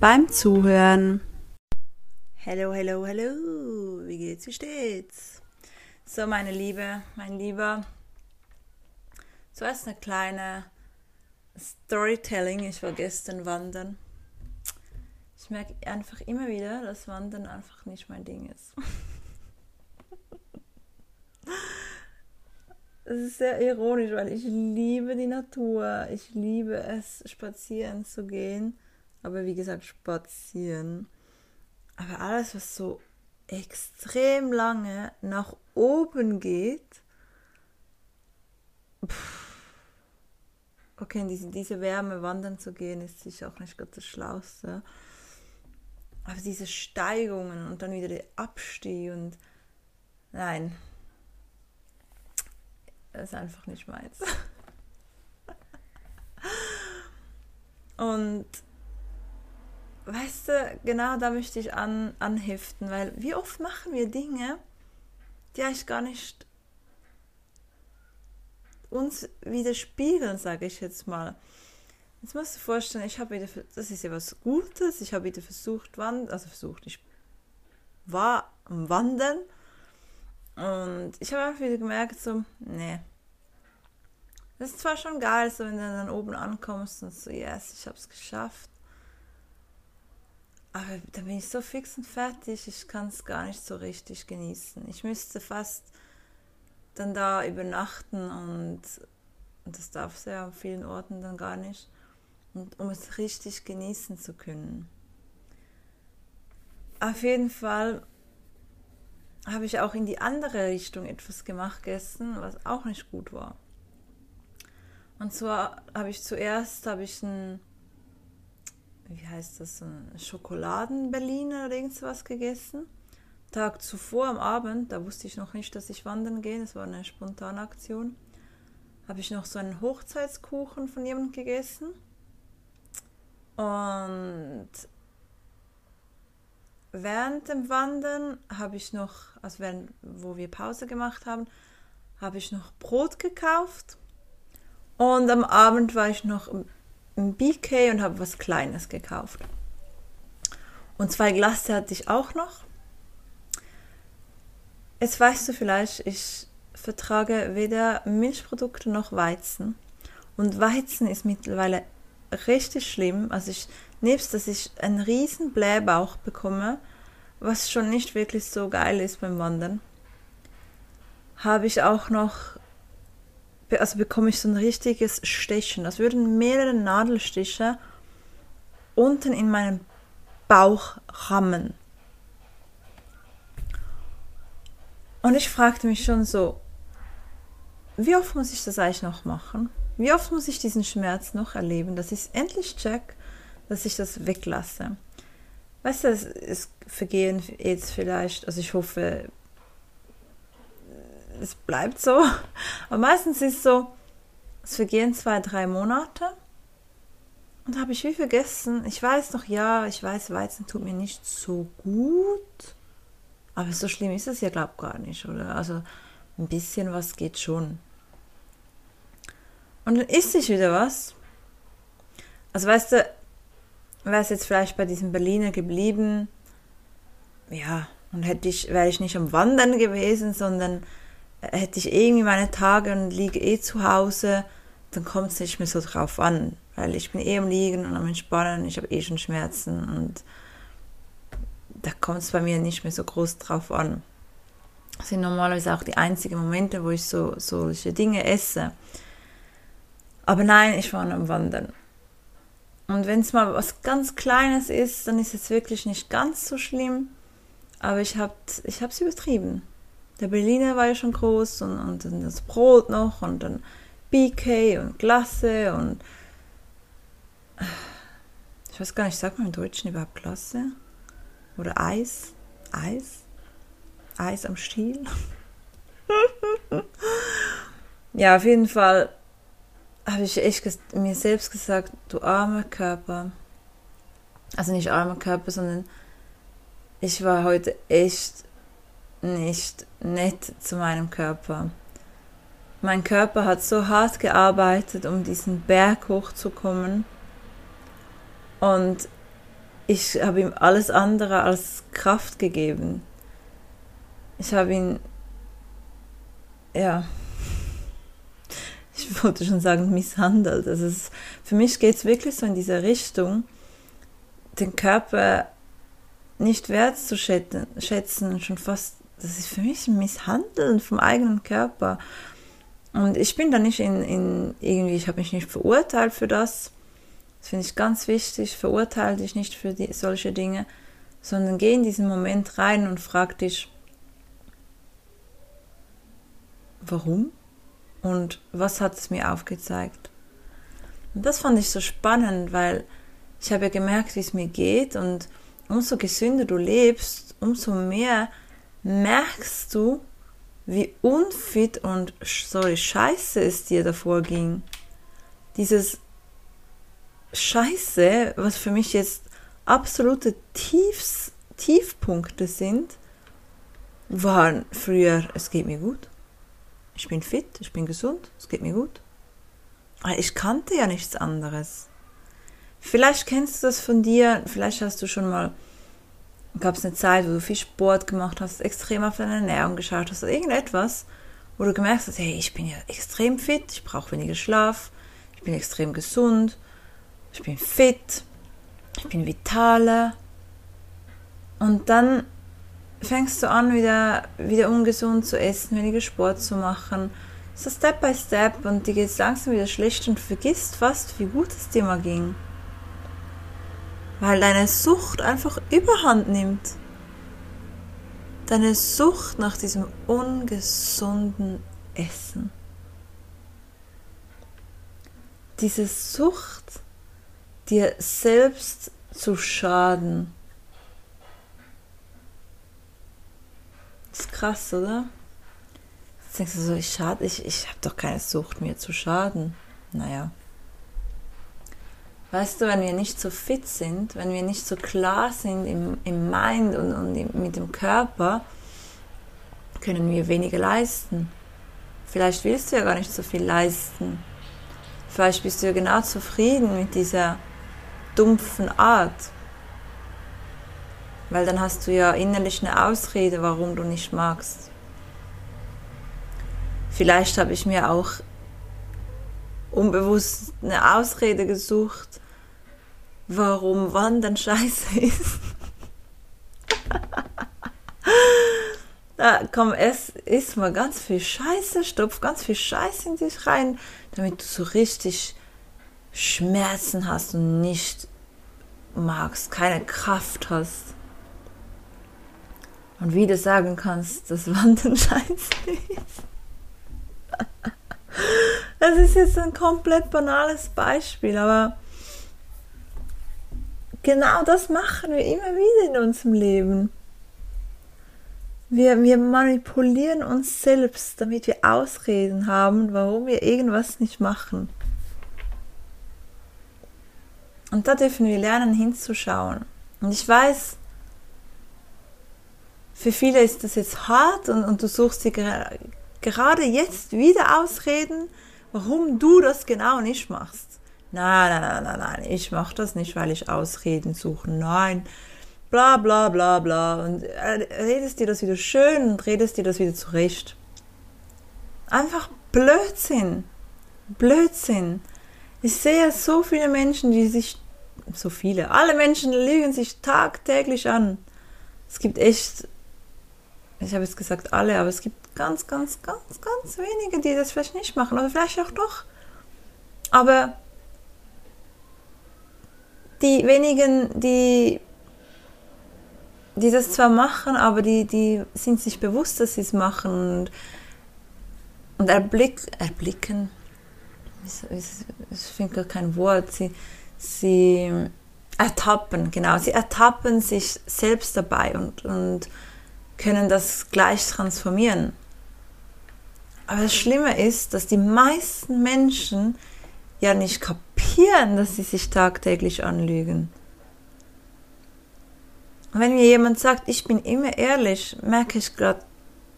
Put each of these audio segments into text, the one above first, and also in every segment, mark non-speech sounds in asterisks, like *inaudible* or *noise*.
beim Zuhören. Hello, hello, hello. Wie geht's? Wie steht's? So, meine Liebe, mein Lieber. Zuerst eine kleine Storytelling. Ich war gestern wandern. Ich merke einfach immer wieder, dass Wandern einfach nicht mein Ding ist. *laughs* Es ist sehr ironisch, weil ich liebe die Natur. Ich liebe es, spazieren zu gehen. Aber wie gesagt, spazieren. Aber alles, was so extrem lange nach oben geht, pff, okay, in diese, diese Wärme wandern zu gehen, ist sicher auch nicht gerade das Schlauste. Aber diese Steigungen und dann wieder der Abstieg und nein, das ist einfach nicht meins. *laughs* und weißt du, genau da möchte ich an, anheften, weil wie oft machen wir Dinge, die eigentlich gar nicht uns widerspiegeln, sage ich jetzt mal. Jetzt musst du dir vorstellen, ich habe wieder, das ist ja was Gutes, ich habe wieder versucht, wandern, also versucht, ich war am Wandern und ich habe einfach wieder gemerkt, so, nee. Das ist zwar schon geil, so wenn du dann oben ankommst und so, yes, ich habe es geschafft. Aber dann bin ich so fix und fertig, ich kann es gar nicht so richtig genießen. Ich müsste fast dann da übernachten und, und das darf sie ja an vielen Orten dann gar nicht, und, um es richtig genießen zu können. Auf jeden Fall habe ich auch in die andere Richtung etwas gemacht gestern, was auch nicht gut war. Und zwar habe ich zuerst habe ich ein wie heißt das, Schokoladen-Berliner oder irgendwas gegessen. Tag zuvor am Abend, da wusste ich noch nicht, dass ich wandern gehe, das war eine spontane Aktion, habe ich noch so einen Hochzeitskuchen von jemandem gegessen. Und während dem Wandern habe ich noch, also während, wo wir Pause gemacht haben, habe ich noch Brot gekauft. Und am Abend war ich noch im BK und habe was Kleines gekauft. Und zwei Glasse hatte ich auch noch. Jetzt weißt du vielleicht, ich vertrage weder Milchprodukte noch Weizen. Und Weizen ist mittlerweile richtig schlimm. Also ich, nebst, dass ich einen riesen Blähbauch bekomme, was schon nicht wirklich so geil ist beim Wandern, habe ich auch noch, also bekomme ich so ein richtiges Stechen. Das würden mehrere Nadelstiche unten in meinen Bauch rammen. Und ich fragte mich schon so, wie oft muss ich das eigentlich noch machen? Wie oft muss ich diesen Schmerz noch erleben, dass ich endlich check, dass ich das weglasse? Weißt du, es, es vergehen jetzt vielleicht, also ich hoffe, es bleibt so, aber meistens ist es so, es vergehen zwei, drei Monate und habe ich wie vergessen, ich weiß noch, ja, ich weiß, Weizen tut mir nicht so gut, aber so schlimm ist es ja, glaube ich, gar nicht, oder? Also ein bisschen was geht schon. Und dann isst sich wieder was. Also weißt du, wäre es jetzt vielleicht bei diesem Berliner geblieben, ja, und hätte ich, wäre ich nicht am Wandern gewesen, sondern hätte ich irgendwie meine Tage und liege eh zu Hause, dann kommt es nicht mehr so drauf an, weil ich bin eh am Liegen und am Entspannen, ich habe eh schon Schmerzen und da kommt es bei mir nicht mehr so groß drauf an. Das sind normalerweise auch die einzigen Momente, wo ich so solche Dinge esse. Aber nein, ich war am Wandern. Und wenn es mal was ganz Kleines ist, dann ist es wirklich nicht ganz so schlimm. Aber ich habe es übertrieben. Der Berliner war ja schon groß und, und dann das Brot noch und dann BK und Glasse und ich weiß gar nicht, sagt man im Deutschen überhaupt Klasse? Oder Eis? Eis? Eis am Stiel? *laughs* ja, auf jeden Fall habe ich echt mir selbst gesagt, du armer Körper. Also nicht armer Körper, sondern ich war heute echt nicht nett zu meinem Körper. Mein Körper hat so hart gearbeitet, um diesen Berg hochzukommen. Und ich habe ihm alles andere als Kraft gegeben. Ich habe ihn, ja, ich wollte schon sagen, misshandelt. Also es, für mich geht es wirklich so in diese Richtung, den Körper nicht wertzuschätzen, schon fast, das ist für mich ein Misshandeln vom eigenen Körper. Und ich bin da nicht in, in irgendwie, ich habe mich nicht verurteilt für das. Das finde ich ganz wichtig. Verurteile dich nicht für die, solche Dinge, sondern geh in diesen Moment rein und frag dich, warum und was hat es mir aufgezeigt. Und das fand ich so spannend, weil ich habe ja gemerkt, wie es mir geht und umso gesünder du lebst, umso mehr merkst du, wie unfit und sorry, scheiße es dir davor ging. Dieses Scheiße, was für mich jetzt absolute Tiefs, Tiefpunkte sind, waren früher, es geht mir gut. Ich bin fit, ich bin gesund, es geht mir gut. Ich kannte ja nichts anderes. Vielleicht kennst du das von dir, vielleicht hast du schon mal gab es eine Zeit, wo du viel Sport gemacht hast, extrem auf deine Ernährung geschaut hast irgendetwas, wo du gemerkt hast, hey, ich bin ja extrem fit, ich brauche weniger Schlaf, ich bin extrem gesund, ich bin fit, ich bin vitaler. Und dann fängst du an, wieder, wieder ungesund zu essen, weniger Sport zu machen. So Step by Step und dir geht es langsam wieder schlecht und vergisst fast, wie gut es dir mal ging weil deine Sucht einfach überhand nimmt. Deine Sucht nach diesem ungesunden Essen. Diese Sucht, dir selbst zu schaden. Das ist krass, oder? Jetzt denkst du so, ich schade, ich, ich habe doch keine Sucht, mir zu schaden. Naja. Weißt du, wenn wir nicht so fit sind, wenn wir nicht so klar sind im, im Mind und, und mit dem Körper, können wir weniger leisten. Vielleicht willst du ja gar nicht so viel leisten. Vielleicht bist du ja genau zufrieden mit dieser dumpfen Art. Weil dann hast du ja innerlich eine Ausrede, warum du nicht magst. Vielleicht habe ich mir auch unbewusst eine Ausrede gesucht, warum Wandern scheiße ist. *laughs* da komm, es ist mal ganz viel Scheiße, stopf ganz viel Scheiße in dich rein, damit du so richtig Schmerzen hast und nicht magst, keine Kraft hast. Und wie du sagen kannst, dass Wandern *laughs* scheiße ist. Das ist jetzt ein komplett banales Beispiel, aber genau das machen wir immer wieder in unserem Leben. Wir, wir manipulieren uns selbst, damit wir Ausreden haben, warum wir irgendwas nicht machen. Und da dürfen wir lernen hinzuschauen. Und ich weiß, für viele ist das jetzt hart und, und du suchst dir gerade jetzt wieder Ausreden, warum du das genau nicht machst. Nein, nein, nein, nein, nein, ich mache das nicht, weil ich Ausreden suche. Nein, bla bla bla bla. Und redest dir das wieder schön und redest dir das wieder zurecht. Einfach Blödsinn. Blödsinn. Ich sehe so viele Menschen, die sich, so viele, alle Menschen lügen sich tagtäglich an. Es gibt echt, ich habe jetzt gesagt alle, aber es gibt ganz, ganz, ganz, ganz wenige, die das vielleicht nicht machen oder vielleicht auch doch. Aber die wenigen, die, die das zwar machen, aber die, die sind sich bewusst, dass sie es machen und, und erblick, erblicken, ich finde gar kein Wort, sie, sie ertappen, genau. Sie ertappen sich selbst dabei und, und können das gleich transformieren. Aber das Schlimme ist, dass die meisten Menschen ja nicht kapieren, dass sie sich tagtäglich anlügen. Und wenn mir jemand sagt, ich bin immer ehrlich, merke ich gerade,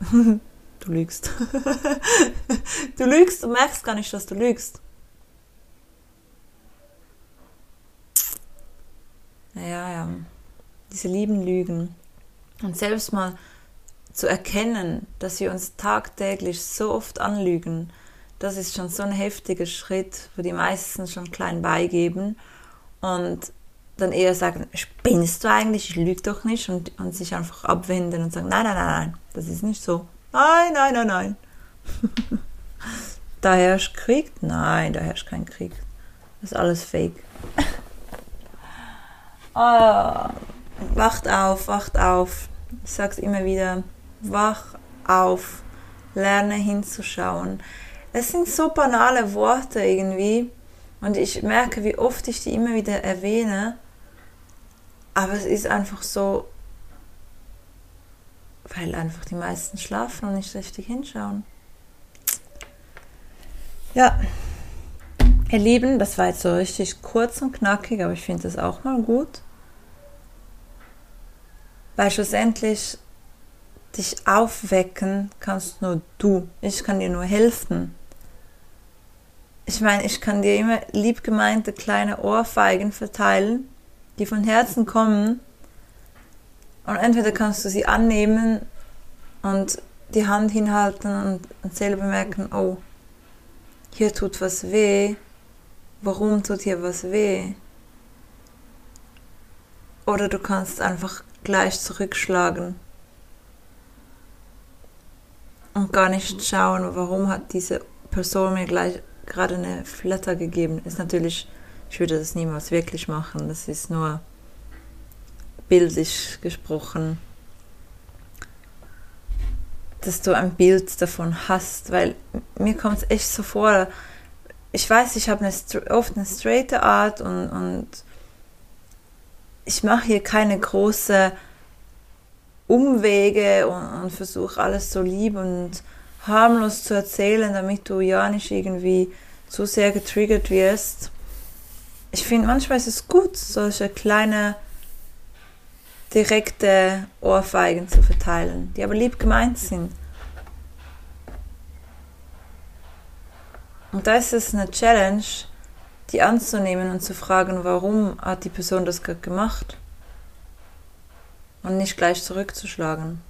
*laughs* du lügst. *laughs* du lügst, du merkst gar nicht, dass du lügst. Naja, ja, diese lieben Lügen. Und selbst mal zu erkennen, dass wir uns tagtäglich so oft anlügen, das ist schon so ein heftiger Schritt, wo die meisten schon klein beigeben und dann eher sagen, spinnst du eigentlich, ich lüge doch nicht und, und sich einfach abwenden und sagen, nein, nein, nein, nein, das ist nicht so. Nein, nein, nein, nein. *laughs* da herrscht Krieg? Nein, da herrscht kein Krieg. Das ist alles fake. oh, *laughs* wacht auf, wacht auf. Ich sag's immer wieder, wach auf, lerne hinzuschauen. Es sind so banale Worte irgendwie und ich merke, wie oft ich die immer wieder erwähne, aber es ist einfach so, weil einfach die meisten schlafen und nicht richtig hinschauen. Ja, ihr Lieben, das war jetzt so richtig kurz und knackig, aber ich finde das auch mal gut. Weil schlussendlich dich aufwecken kannst nur du. Ich kann dir nur helfen. Ich meine, ich kann dir immer liebgemeinte kleine Ohrfeigen verteilen, die von Herzen kommen. Und entweder kannst du sie annehmen und die Hand hinhalten und, selber merken, oh, hier tut was weh. Warum tut hier was weh? Oder du kannst einfach gleich zurückschlagen und gar nicht schauen, warum hat diese Person mir gleich gerade eine Flatter gegeben. Ist natürlich, ich würde das niemals wirklich machen. Das ist nur bildlich gesprochen, dass du ein Bild davon hast, weil mir kommt es echt so vor. Ich weiß, ich habe oft eine straighte Art und, und ich mache hier keine große Umwege und, und versuche alles so lieb und harmlos zu erzählen, damit du ja nicht irgendwie zu sehr getriggert wirst. Ich finde, manchmal ist es gut, solche kleine direkte Ohrfeigen zu verteilen, die aber lieb gemeint sind. Und da ist es eine Challenge, die anzunehmen und zu fragen, warum hat die Person das gerade gemacht? Und nicht gleich zurückzuschlagen.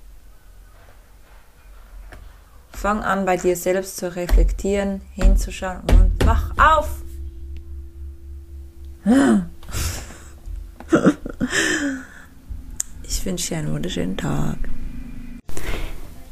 Fang an, bei dir selbst zu reflektieren, hinzuschauen und wach auf! *laughs* Ich wünsche dir einen wunderschönen Tag.